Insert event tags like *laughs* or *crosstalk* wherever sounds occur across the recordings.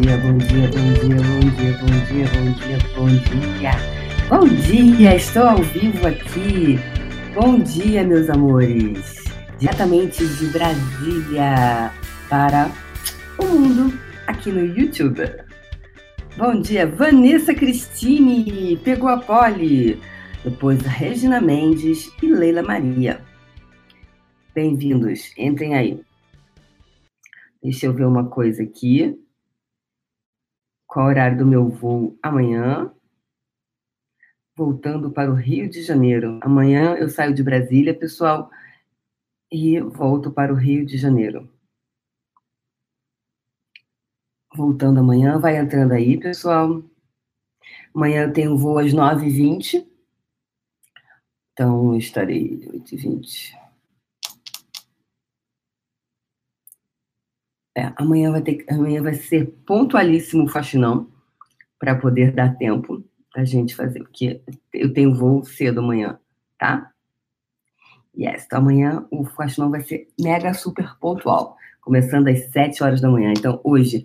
dia, bom dia, bom dia, bom dia, bom dia, bom dia, bom dia. Bom dia, estou ao vivo aqui. Bom dia, meus amores. Diretamente de Brasília para o mundo aqui no YouTube. Bom dia, Vanessa Cristine, pegou a pole. Depois Regina Mendes e Leila Maria. Bem-vindos, entrem aí. Deixa eu ver uma coisa aqui. Qual o horário do meu voo amanhã? Voltando para o Rio de Janeiro. Amanhã eu saio de Brasília, pessoal, e volto para o Rio de Janeiro. Voltando amanhã, vai entrando aí, pessoal. Amanhã eu tenho voo às 9h20. Então, eu estarei 8h20. É, amanhã, vai ter, amanhã vai ser pontualíssimo o faxinão, para poder dar tempo da gente fazer, porque eu tenho voo cedo amanhã, tá? Yes, então amanhã o faxinão vai ser mega super pontual, começando às 7 horas da manhã. Então, hoje,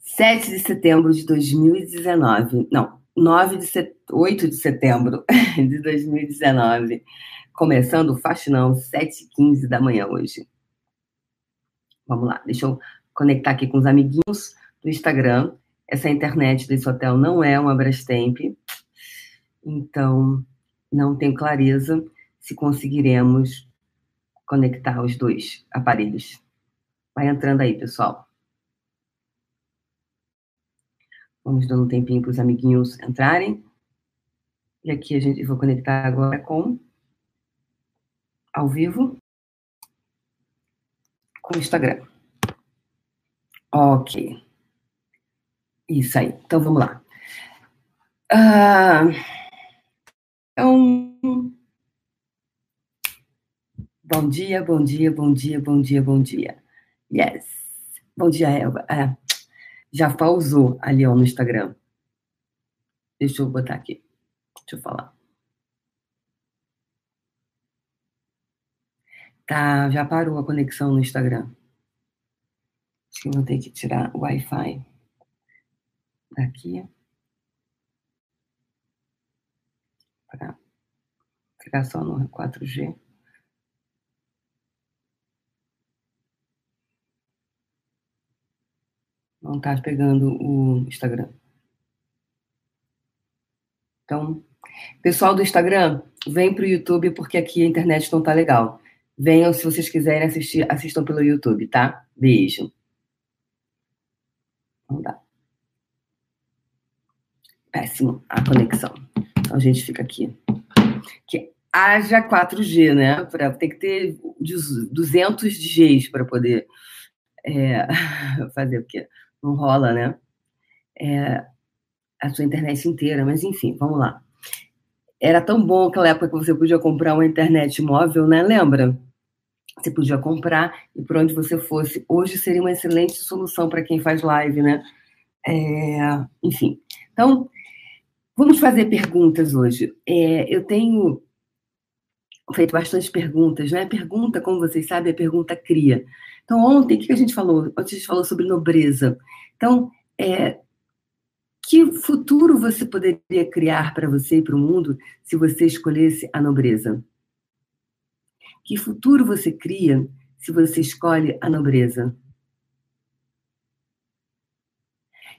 7 de setembro de 2019, não, 9 de set... 8 de setembro *laughs* de 2019, começando o faxinão, 7h15 da manhã hoje. Vamos lá, deixa eu conectar aqui com os amiguinhos do Instagram. Essa internet desse hotel não é uma Brastemp, então não tenho clareza se conseguiremos conectar os dois aparelhos. Vai entrando aí, pessoal. Vamos dando um tempinho para os amiguinhos entrarem. E aqui a gente vou conectar agora com ao vivo com o Instagram. Ok. Isso aí. Então vamos lá. Ah, então, bom dia, bom dia, bom dia, bom dia, bom dia. Yes. Bom dia, Elba. Ah, já pausou ali ó, no Instagram. Deixa eu botar aqui. Deixa eu falar. Tá, já parou a conexão no Instagram. Acho que eu vou ter que tirar o Wi-Fi daqui. Para ficar só no 4G. Não está pegando o Instagram. Então, pessoal do Instagram, vem para o YouTube porque aqui a internet não está legal. Venham, se vocês quiserem assistir, assistam pelo YouTube, tá? Beijo. Não dá. Péssimo a conexão. Então a gente fica aqui. Que haja 4G, né? Pra, tem que ter 200 Gs para poder é, *laughs* fazer, porque não rola, né? É, a sua internet inteira, mas enfim, vamos lá. Era tão bom aquela época que você podia comprar uma internet móvel, né? Lembra? Você podia comprar e por onde você fosse. Hoje seria uma excelente solução para quem faz live, né? É, enfim. Então, vamos fazer perguntas hoje. É, eu tenho feito bastante perguntas, né? Pergunta, como vocês sabem, a pergunta cria. Então, ontem, o que a gente falou? Ontem a gente falou sobre nobreza. Então, é, que futuro você poderia criar para você e para o mundo se você escolhesse a nobreza? Que futuro você cria se você escolhe a nobreza?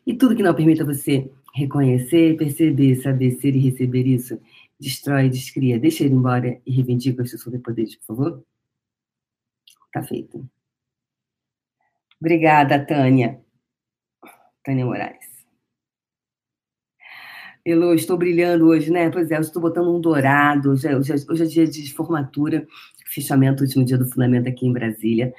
E tudo que não permita você reconhecer, perceber, saber ser e receber isso, destrói, descria, deixa ele embora e reivindica os seus superpoderes, por favor? Tá feito. Obrigada, Tânia. Tânia Moraes. Elô, estou brilhando hoje, né? Pois é, eu estou botando um dourado. Hoje, é, hoje, é, hoje é dia de formatura, fechamento, último dia do fundamento aqui em Brasília.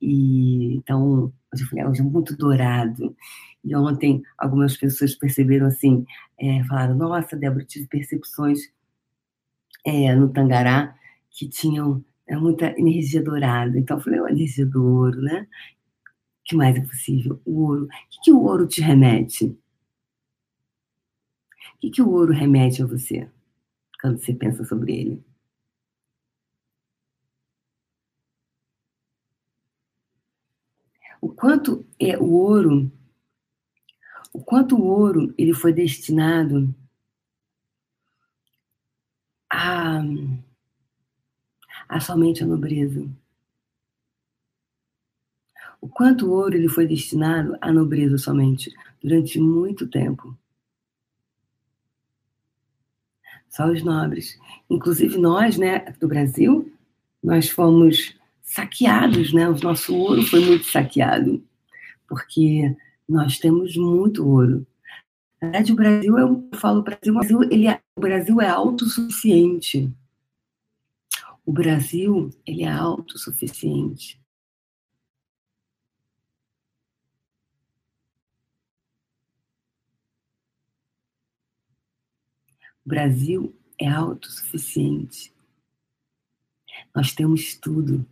E então, hoje eu falei, ah, hoje é muito dourado. E ontem algumas pessoas perceberam assim, é, falaram, nossa, Débora, tive percepções é, no Tangará que tinham é, muita energia dourada. Então eu falei, a energia do ouro, né? O que mais é possível? O ouro. O que, que o ouro te remete? O que, que o ouro remete a você quando você pensa sobre ele? O quanto é o ouro o quanto o ouro ele foi destinado a, a somente a nobreza. O quanto o ouro ele foi destinado à nobreza somente durante muito tempo. Só os nobres. Inclusive nós, né, do Brasil, nós fomos saqueados, né? O nosso ouro foi muito saqueado, porque nós temos muito ouro. Na verdade, o Brasil, eu falo Brasil, o Brasil, ele é, o Brasil é autossuficiente. O Brasil, ele é autossuficiente. O Brasil é autossuficiente. Nós temos tudo.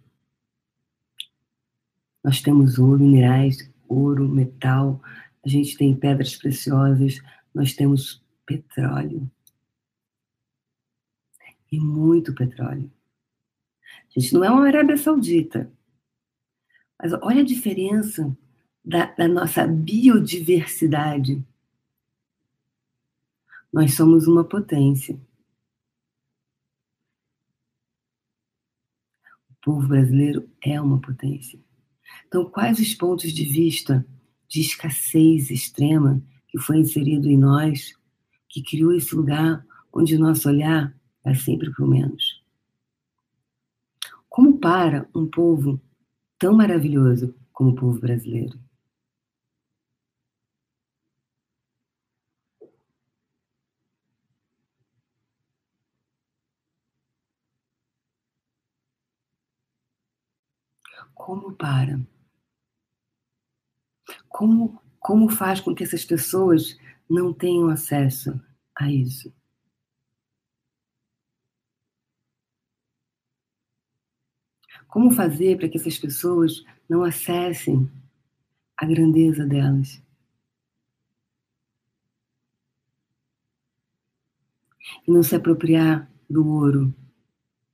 Nós temos ouro, minerais, ouro, metal, a gente tem pedras preciosas, nós temos petróleo. E muito petróleo. A gente não é uma Arábia Saudita. Mas olha a diferença da, da nossa biodiversidade nós somos uma potência. O povo brasileiro é uma potência. Então, quais os pontos de vista de escassez extrema que foi inserido em nós, que criou esse lugar onde o nosso olhar vai sempre para o menos? Como para um povo tão maravilhoso como o povo brasileiro? como para? Como, como faz com que essas pessoas não tenham acesso a isso? Como fazer para que essas pessoas não acessem a grandeza delas? E não se apropriar do ouro,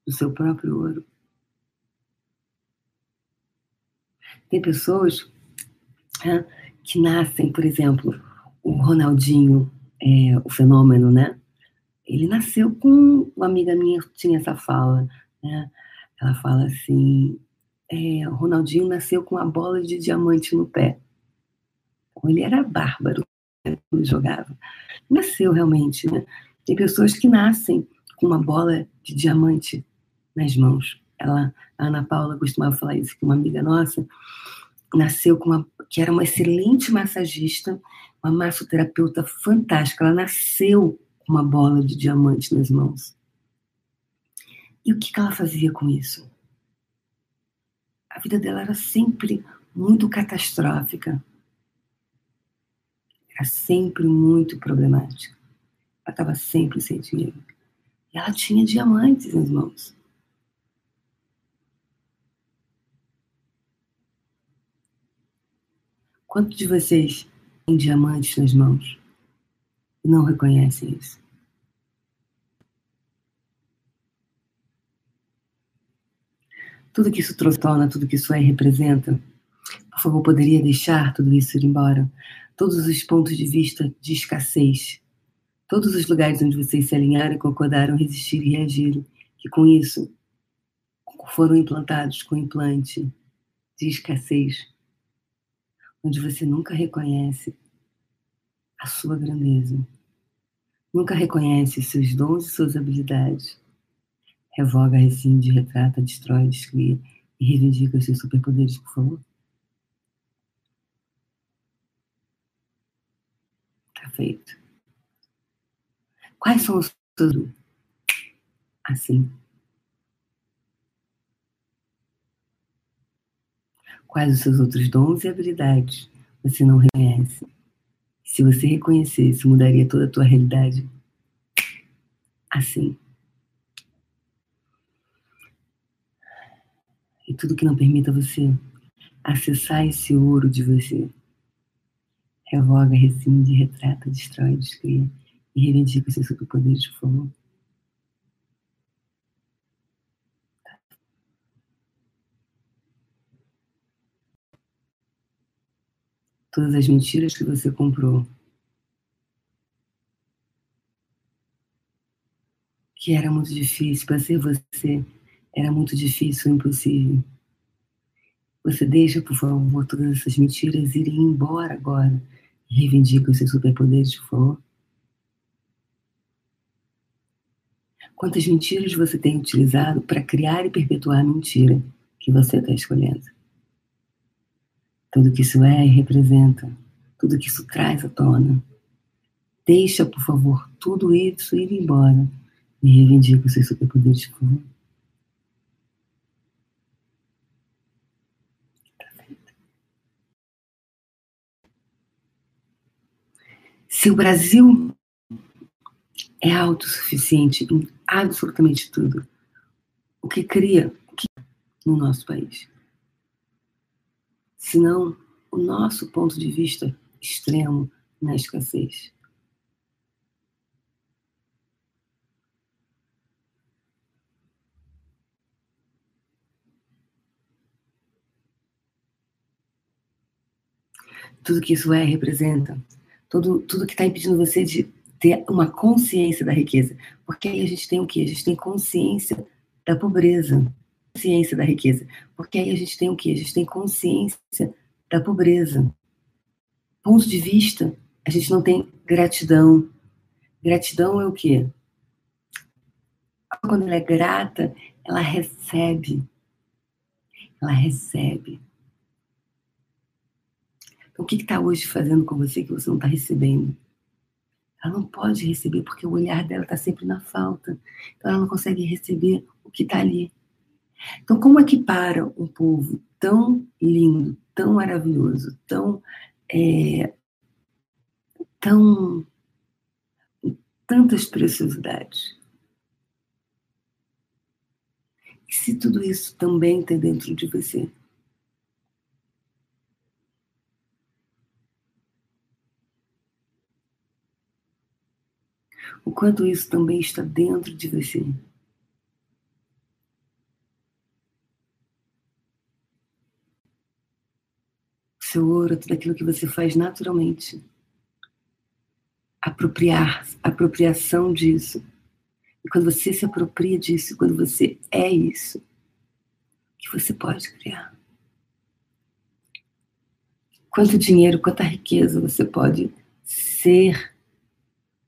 do seu próprio ouro. Tem pessoas né, que nascem, por exemplo, o Ronaldinho, é, o fenômeno, né? Ele nasceu com uma amiga minha tinha essa fala, né? Ela fala assim: é, o Ronaldinho nasceu com a bola de diamante no pé. Ele era bárbaro né, quando jogava. Nasceu realmente, né? Tem pessoas que nascem com uma bola de diamante nas mãos. Ela, a Ana Paula costumava falar isso, que uma amiga nossa nasceu com uma, que era uma excelente massagista, uma massoterapeuta fantástica. Ela nasceu com uma bola de diamante nas mãos. E o que, ela fazia com isso? A vida dela era sempre muito catastrófica. Era sempre muito problemática. Ela estava sempre sem dinheiro. E ela tinha diamantes nas mãos. Quantos de vocês têm diamantes nas mãos e não reconhecem isso? Tudo que isso torna, tudo que isso é representa, por favor, poderia deixar tudo isso ir embora? Todos os pontos de vista de escassez, todos os lugares onde vocês se alinharam, concordaram, resistiram e reagiram, que com isso foram implantados com implante de escassez, onde você nunca reconhece a sua grandeza, nunca reconhece seus dons e suas habilidades, revoga, rescinde, retrata, destrói, descria e reivindica seus superpoderes, por favor. Tá feito. Quais são os seus assim? Quais os seus outros dons e habilidades você não reconhece? Se você reconhecesse, mudaria toda a tua realidade. Assim. E tudo que não permita você acessar esse ouro de você. Revoga, rescinde, retrata, destrói, descria e reivindica os seus superpoderes, por favor. todas as mentiras que você comprou. Que era muito difícil, para ser você era muito difícil, impossível. Você deixa, por favor, todas essas mentiras irem embora agora. Reivindica os seus superpoderes, por favor. Quantas mentiras você tem utilizado para criar e perpetuar a mentira que você está escolhendo? Tudo que isso é e representa, tudo que isso traz à tona. Deixa, por favor, tudo isso ir embora e reivindica os seus superpoderes, por favor. Se o Brasil é autossuficiente em absolutamente tudo, o que cria o que no nosso país? Senão o nosso ponto de vista extremo na escassez. Tudo que isso é representa tudo, tudo que está impedindo você de ter uma consciência da riqueza. Porque aí a gente tem o quê? A gente tem consciência da pobreza, consciência da riqueza. Porque aí a gente tem o quê? A gente tem consciência da pobreza. Ponto de vista, a gente não tem gratidão. Gratidão é o quê? Quando ela é grata, ela recebe. Ela recebe. Então, o que está hoje fazendo com você que você não está recebendo? Ela não pode receber porque o olhar dela está sempre na falta. Então, ela não consegue receber o que está ali. Então, como é que para um povo tão lindo, tão maravilhoso, tão. É, tão. tantas preciosidades? E se tudo isso também está dentro de você? o quanto isso também está dentro de você. Seu ouro, tudo aquilo que você faz naturalmente. Apropriar, apropriação disso. E quando você se apropria disso, quando você é isso, que você pode criar. Quanto dinheiro, quanta riqueza você pode ser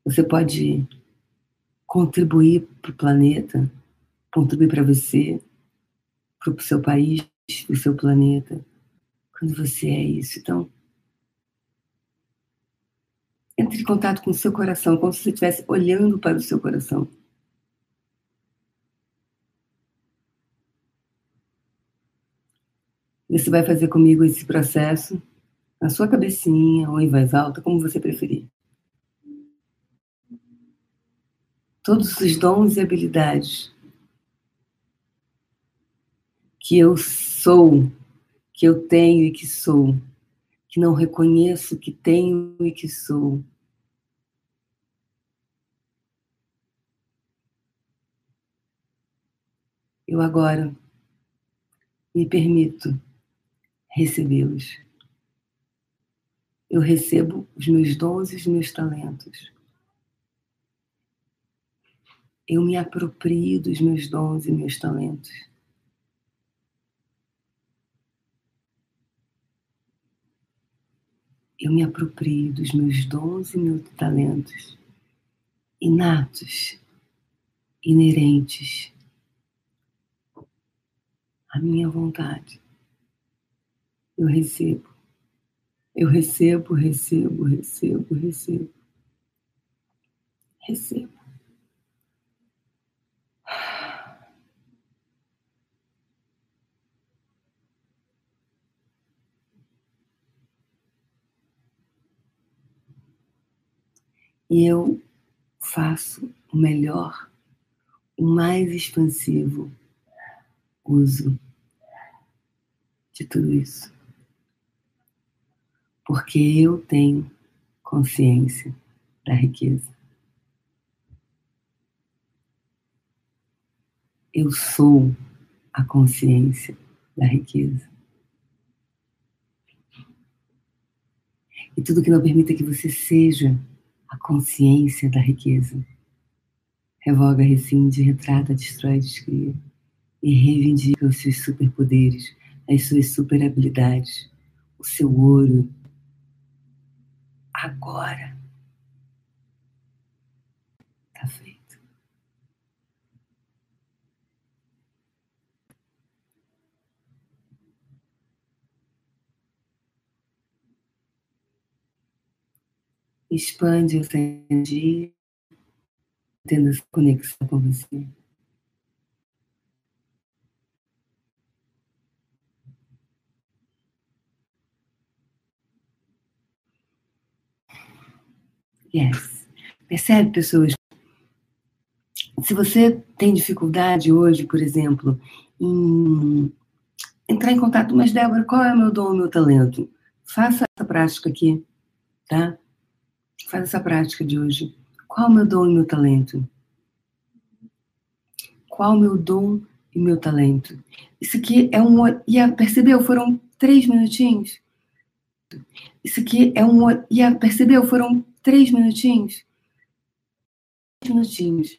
você pode contribuir para o planeta, contribuir para você, para o seu país, para o seu planeta, quando você é isso. Então, entre em contato com o seu coração, como se você estivesse olhando para o seu coração. Você vai fazer comigo esse processo na sua cabecinha ou em voz alta, como você preferir. todos os dons e habilidades que eu sou, que eu tenho e que sou, que não reconheço que tenho e que sou. Eu agora me permito recebê-los. Eu recebo os meus dons e os meus talentos eu me aproprio dos meus dons e meus talentos. Eu me aproprio dos meus dons e meus talentos inatos, inerentes à minha vontade. Eu recebo, eu recebo, recebo, recebo, recebo. Recebo. E eu faço o melhor, o mais expansivo uso de tudo isso. Porque eu tenho consciência da riqueza. Eu sou a consciência da riqueza. E tudo que não permita que você seja a consciência da riqueza Revoga, rescinde, retrata, destrói, descria. E reivindica os seus superpoderes, as suas super habilidades, o seu ouro. Agora. Tá feito. Expande o energia, tendo essa conexão com você. Yes. Percebe, pessoas? Se você tem dificuldade hoje, por exemplo, em entrar em contato, mas Débora, qual é o meu dom, o meu talento? Faça essa prática aqui, tá? Faz essa prática de hoje. Qual o meu dom e meu talento? Qual o meu dom e meu talento? Isso aqui é um. E percebeu? Foram três minutinhos. Isso aqui é um. E percebeu? Foram três minutinhos. Três minutinhos.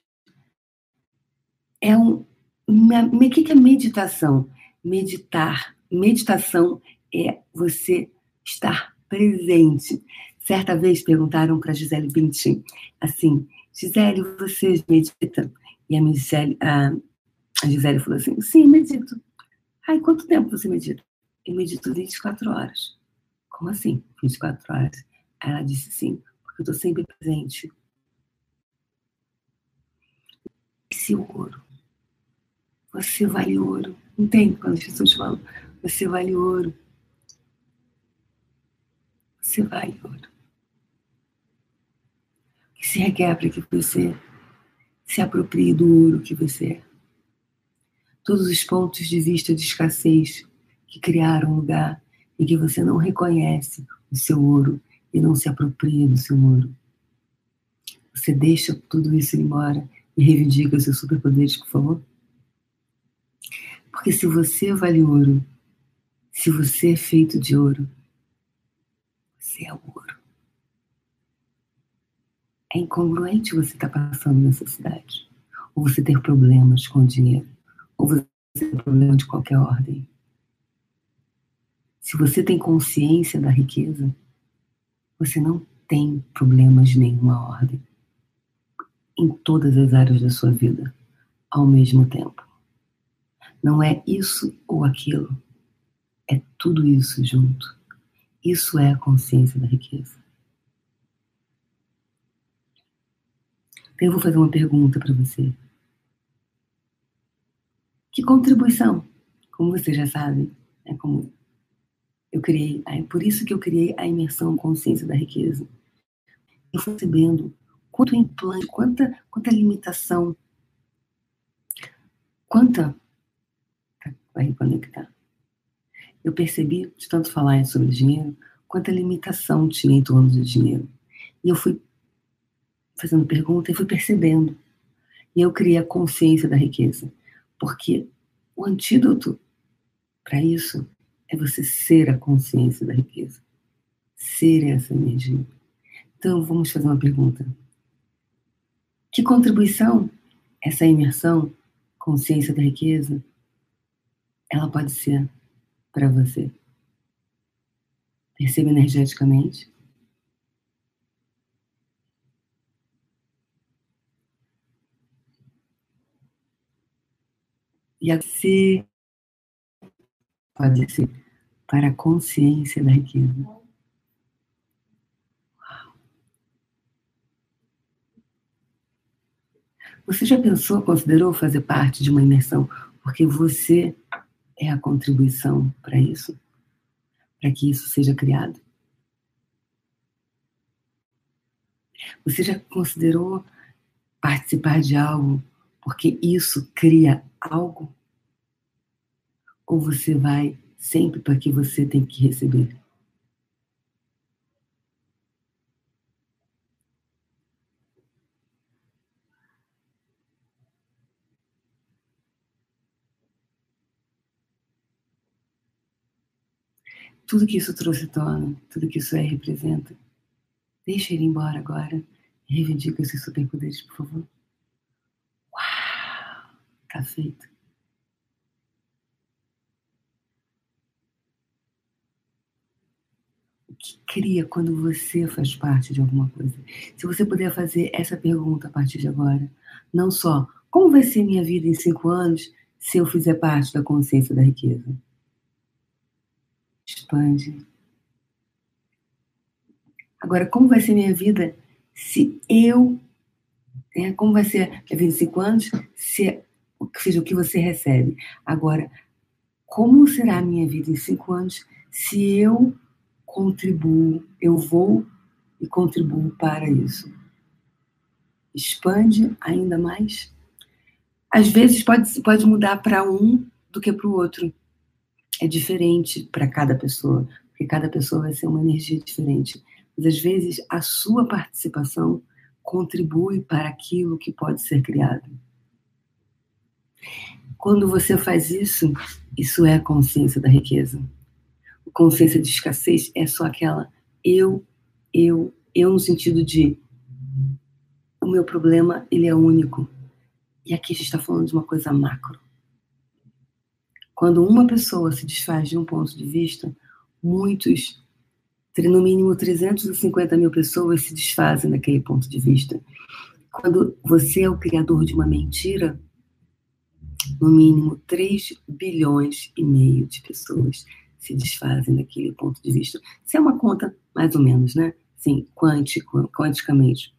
É um. O que é meditação? Meditar. Meditação é você estar presente. Certa vez perguntaram para Gisele Bündchen assim, Gisele, você medita? E a, Gisele, a, Gisele falou assim, sim, medito. Ai, quanto tempo você medita? Eu medito 24 horas. Como assim, 24 horas? Ela disse sim, porque eu estou sempre presente. Esse ouro. Você vale ouro. Entende quando as pessoas falam, você vale ouro. Você vale ouro se requer para que você se aproprie do ouro que você é. Todos os pontos de vista de escassez que criaram um lugar e que você não reconhece o seu ouro e não se apropria do seu ouro. Você deixa tudo isso ir embora e reivindica seus superpoderes, por favor? Porque se você vale ouro, se você é feito de ouro, você é ouro. É incongruente você estar tá passando necessidade, ou você ter problemas com o dinheiro, ou você ter problema de qualquer ordem. Se você tem consciência da riqueza, você não tem problemas de nenhuma ordem em todas as áreas da sua vida ao mesmo tempo. Não é isso ou aquilo, é tudo isso junto. Isso é a consciência da riqueza. Então eu vou fazer uma pergunta para você. Que contribuição, como você já sabe, é como eu criei, é por isso que eu criei a imersão consciência da riqueza. Eu fui percebendo quanto implante, quanta, quanta limitação, quanta vai reconectar. Eu percebi, de tanto falar sobre dinheiro, quanta limitação tinha em torno do dinheiro. E eu fui fazendo pergunta e fui percebendo. E eu criei a consciência da riqueza. Porque o antídoto para isso é você ser a consciência da riqueza. Ser essa energia. Então, vamos fazer uma pergunta. Que contribuição essa imersão, consciência da riqueza, ela pode ser para você? Perceba energeticamente e assim pode ser para a consciência da riqueza. Você já pensou, considerou fazer parte de uma imersão porque você é a contribuição para isso? Para que isso seja criado? Você já considerou participar de algo porque isso cria algo? Ou você vai sempre para que você tem que receber? Tudo que isso trouxe tona, tudo que isso é representa, deixa ele embora agora e reivindica esses superpoderes, por favor. Tá feito. O que cria quando você faz parte de alguma coisa? Se você puder fazer essa pergunta a partir de agora, não só como vai ser minha vida em cinco anos se eu fizer parte da consciência da riqueza? Expande. Agora, como vai ser minha vida se eu. É, como vai ser em cinco anos se seja o que você recebe? Agora, como será a minha vida em cinco anos se eu contribuo, eu vou e contribuo para isso? Expande ainda mais. Às vezes pode, pode mudar para um do que para o outro. É diferente para cada pessoa, porque cada pessoa vai ser uma energia diferente. Mas às vezes a sua participação contribui para aquilo que pode ser criado. Quando você faz isso, isso é a consciência da riqueza. A consciência de escassez é só aquela eu, eu, eu no sentido de o meu problema ele é único. E aqui a gente está falando de uma coisa macro. Quando uma pessoa se desfaz de um ponto de vista, muitos, no mínimo 350 mil pessoas se desfazem daquele ponto de vista. Quando você é o criador de uma mentira, no mínimo 3 bilhões e meio de pessoas se desfazem daquele ponto de vista. Isso é uma conta, mais ou menos, né? Sim, quântico, quanticamente.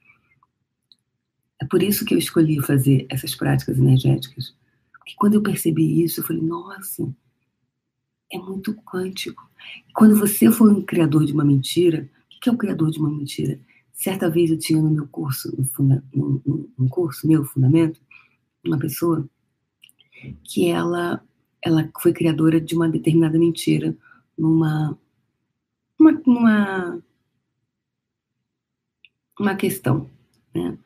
É por isso que eu escolhi fazer essas práticas energéticas. Porque quando eu percebi isso, eu falei, nossa, é muito quântico. E quando você for um criador de uma mentira, o que é o criador de uma mentira? Certa vez eu tinha no meu curso, no, um curso meu, Fundamento, uma pessoa que ela, ela foi criadora de uma determinada mentira numa, uma, uma, uma questão. Né?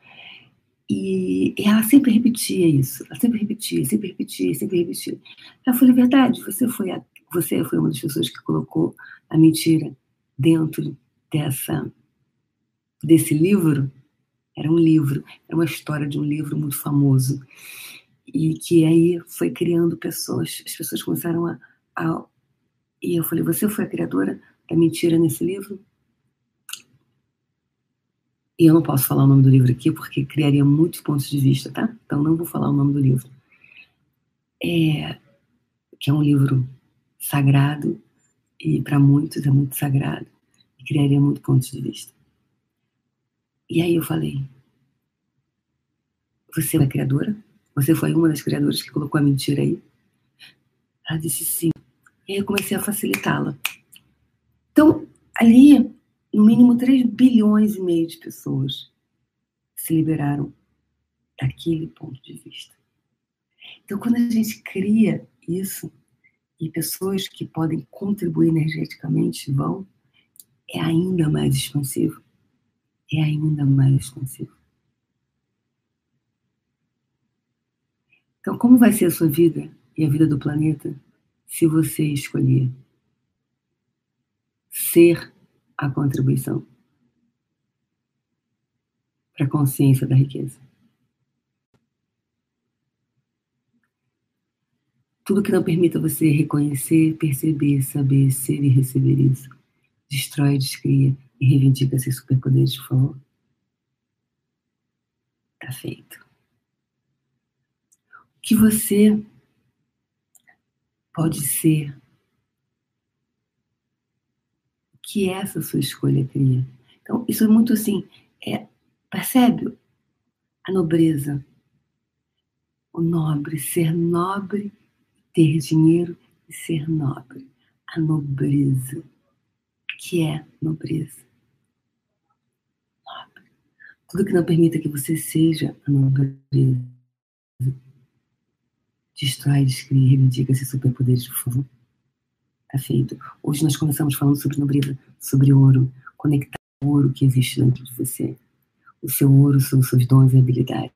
E, e, ela sempre repetia isso, ela sempre repetia, sempre repetia, sempre repetia. Eu falei, verdade, você foi, a, você foi uma das pessoas que colocou a mentira dentro dessa, desse livro? Era um livro, era uma história de um livro muito famoso e que aí foi criando pessoas, as pessoas começaram a, a, E eu falei: Você foi a criadora da mentira nesse livro? E eu não posso falar o nome do livro aqui porque criaria muitos pontos de vista, tá? Então não vou falar o nome do livro. É, que é um livro sagrado e para muitos é muito sagrado e criaria muitos pontos de vista. E aí eu falei: Você é a criadora? Você foi uma das criadoras que colocou a mentira aí? Ela disse sim. E aí eu comecei a facilitá-la. Então, ali, no mínimo 3 bilhões e meio de pessoas se liberaram daquele ponto de vista. Então, quando a gente cria isso, e pessoas que podem contribuir energeticamente vão, é ainda mais expansivo. É ainda mais expansivo. Então, como vai ser a sua vida e a vida do planeta se você escolher ser a contribuição para a consciência da riqueza? Tudo que não permita você reconhecer, perceber, saber, ser e receber isso, destrói, descria e reivindica seus superpoderes, por favor. Tá feito que você pode ser, o que essa sua escolha cria. Então, isso é muito assim, é, percebe a nobreza, o nobre, ser nobre, ter dinheiro e ser nobre. A nobreza, que é nobreza. Nobre. Tudo que não permita que você seja a nobreza distrai, descreve, reivindica esses superpoderes, por favor. Tá feito. Hoje nós começamos falando sobre nobreza, sobre ouro, conectar o ouro que existe dentro de você. O seu ouro são seus dons e habilidades.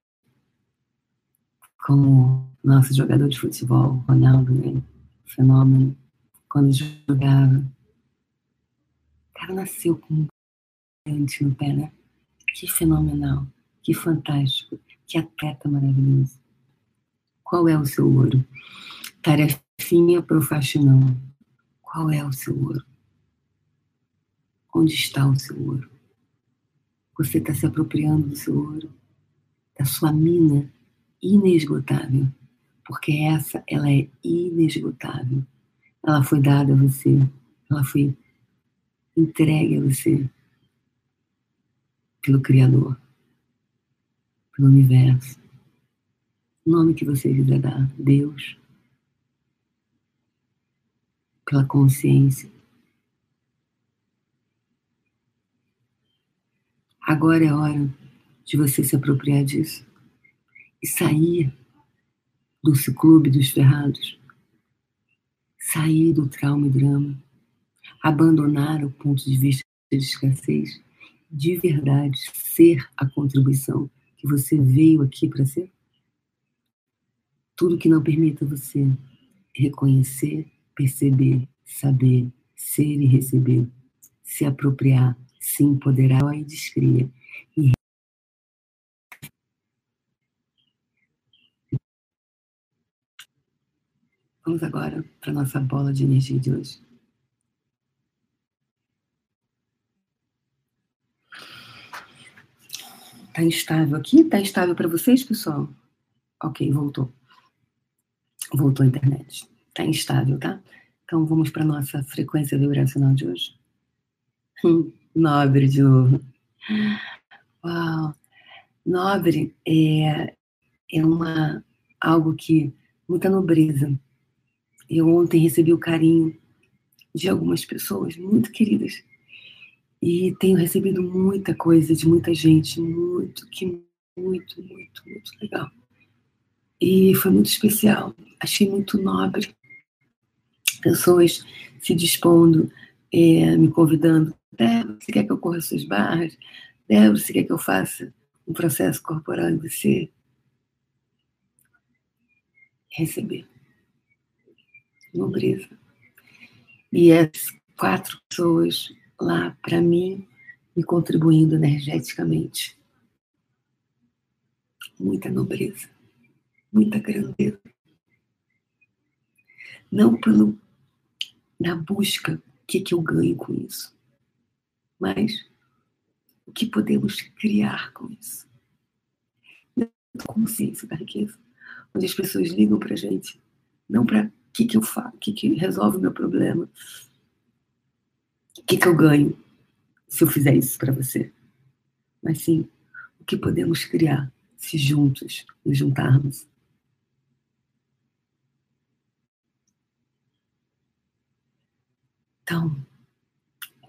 Como nosso jogador de futebol, Ronaldo, né? fenômeno, quando jogava. O cara nasceu com um no pé, né? Que fenomenal, que fantástico, que atleta maravilhoso. Qual é o seu ouro? Tarefinha para o faxinão. Qual é o seu ouro? Onde está o seu ouro? Você está se apropriando do seu ouro, da sua mina inesgotável, porque essa, ela é inesgotável. Ela foi dada a você, ela foi entregue a você pelo Criador, pelo universo. O nome que você quiser dar, Deus, pela consciência. Agora é hora de você se apropriar disso e sair do clube dos ferrados, sair do trauma e drama, abandonar o ponto de vista de escassez, de verdade ser a contribuição que você veio aqui para ser? Tudo que não permita você reconhecer, perceber, saber, ser e receber, se apropriar, se empoderar e descria. E Vamos agora para nossa bola de energia de hoje. Tá instável aqui? Tá instável para vocês, pessoal? Ok, voltou. Voltou a internet. Tá instável, tá? Então vamos para nossa frequência vibracional de hoje. Hum, nobre de novo. Uau! Nobre é, é uma, algo que, muita nobreza. Eu ontem recebi o carinho de algumas pessoas muito queridas. E tenho recebido muita coisa de muita gente, muito, que muito, muito, muito legal. E foi muito especial. Achei muito nobre. Pessoas se dispondo, é, me convidando. Débora, você quer que eu corra suas barras? Débora, você quer que eu faça um processo corporal em você? Receber. Nobreza. E as quatro pessoas lá para mim, me contribuindo energeticamente. Muita nobreza muita grandeza. Não pelo na busca, o que, que eu ganho com isso, mas o que podemos criar com isso. Consciência da riqueza, onde as pessoas ligam para a gente, não para o que, que eu faço, o que, que resolve o meu problema, o que, que eu ganho se eu fizer isso para você, mas sim o que podemos criar se juntos nos juntarmos Então,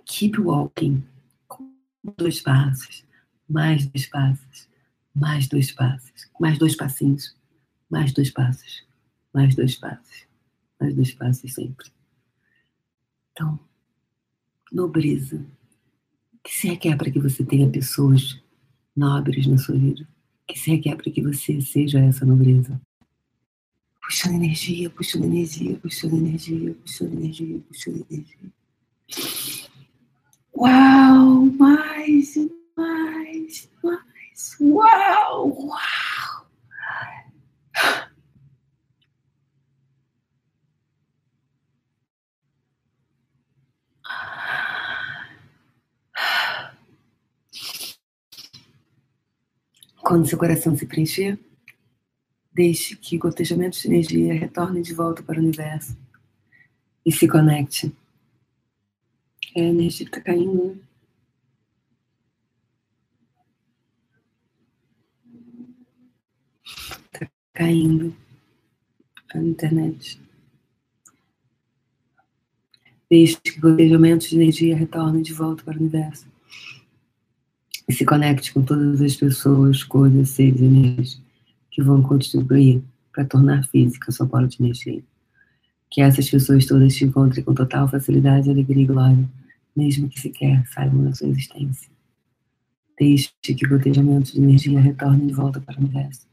keep walking. Dois passos, mais dois passos, mais dois passos, mais dois passinhos, mais dois passos, mais dois passos, mais dois passos sempre. Então, nobreza. Que se requer para que você tenha pessoas nobres na sua vida? Que se requer para que você seja essa nobreza? Puxando energia, puxando energia, puxando energia, puxando energia, puxando energia. Uau, mais, mais, mais. Uau, uau. Quando seu coração se preencher, Deixe que gotejamentos de energia retornem de volta para o universo e se conecte. É a energia está caindo. Está caindo a internet. Deixe que gotejamentos de energia retornem de volta para o universo. E se conecte com todas as pessoas, coisas, seres energias que vão contribuir para tornar física sua bola de energia. Que essas pessoas todas te encontrem com total facilidade, alegria e glória, mesmo que sequer saibam da sua existência. Deixe que gotejamentos de energia retornem de volta para o universo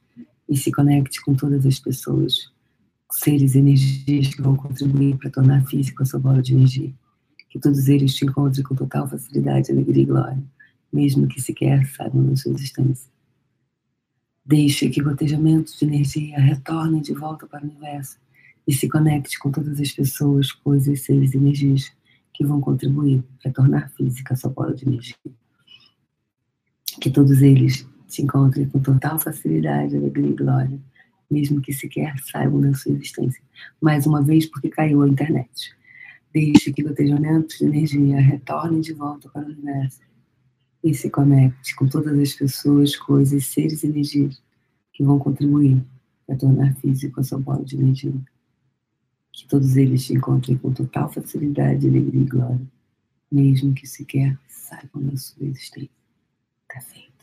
e se conecte com todas as pessoas, seres e energias que vão contribuir para tornar física sua bola de energia. Que todos eles te encontrem com total facilidade, alegria e glória, mesmo que sequer saibam da sua existência Deixe que gotejamentos de energia retornem de volta para o universo e se conecte com todas as pessoas, coisas, seres e energias que vão contribuir para tornar física a sua bola de energia. Que todos eles se encontrem com total facilidade, alegria e glória, mesmo que sequer saibam da sua existência. Mais uma vez, porque caiu a internet. Deixe que gotejamentos de energia retornem de volta para o universo e se conecte com todas as pessoas, coisas, seres e energias que vão contribuir para tornar físico a sua bola de energia. Que todos eles te encontrem com total facilidade, alegria e glória, mesmo que sequer saibam da sua existência. Está feito.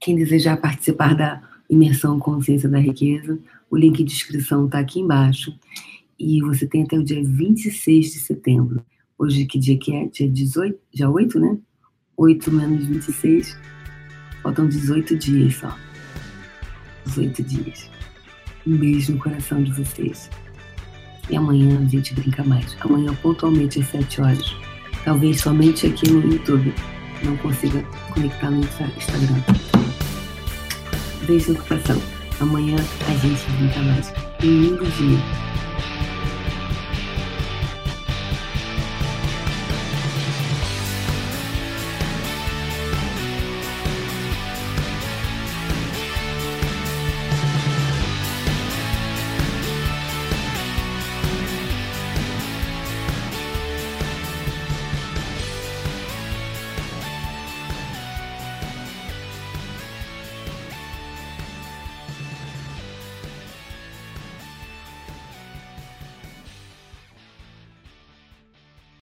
Quem desejar participar da imersão Consciência da Riqueza, o link de inscrição está aqui embaixo. E você tem até o dia 26 de setembro. Hoje, que dia que é? Dia 18? Dia 8, né? 8 menos 26. Faltam 18 dias só. 18 dias. Um beijo no coração de vocês. E amanhã a gente brinca mais. Amanhã, pontualmente às 7 horas. Talvez somente aqui no YouTube. Não consiga conectar no Instagram. Beijo no coração. Amanhã a gente brinca mais. Um lindo dia.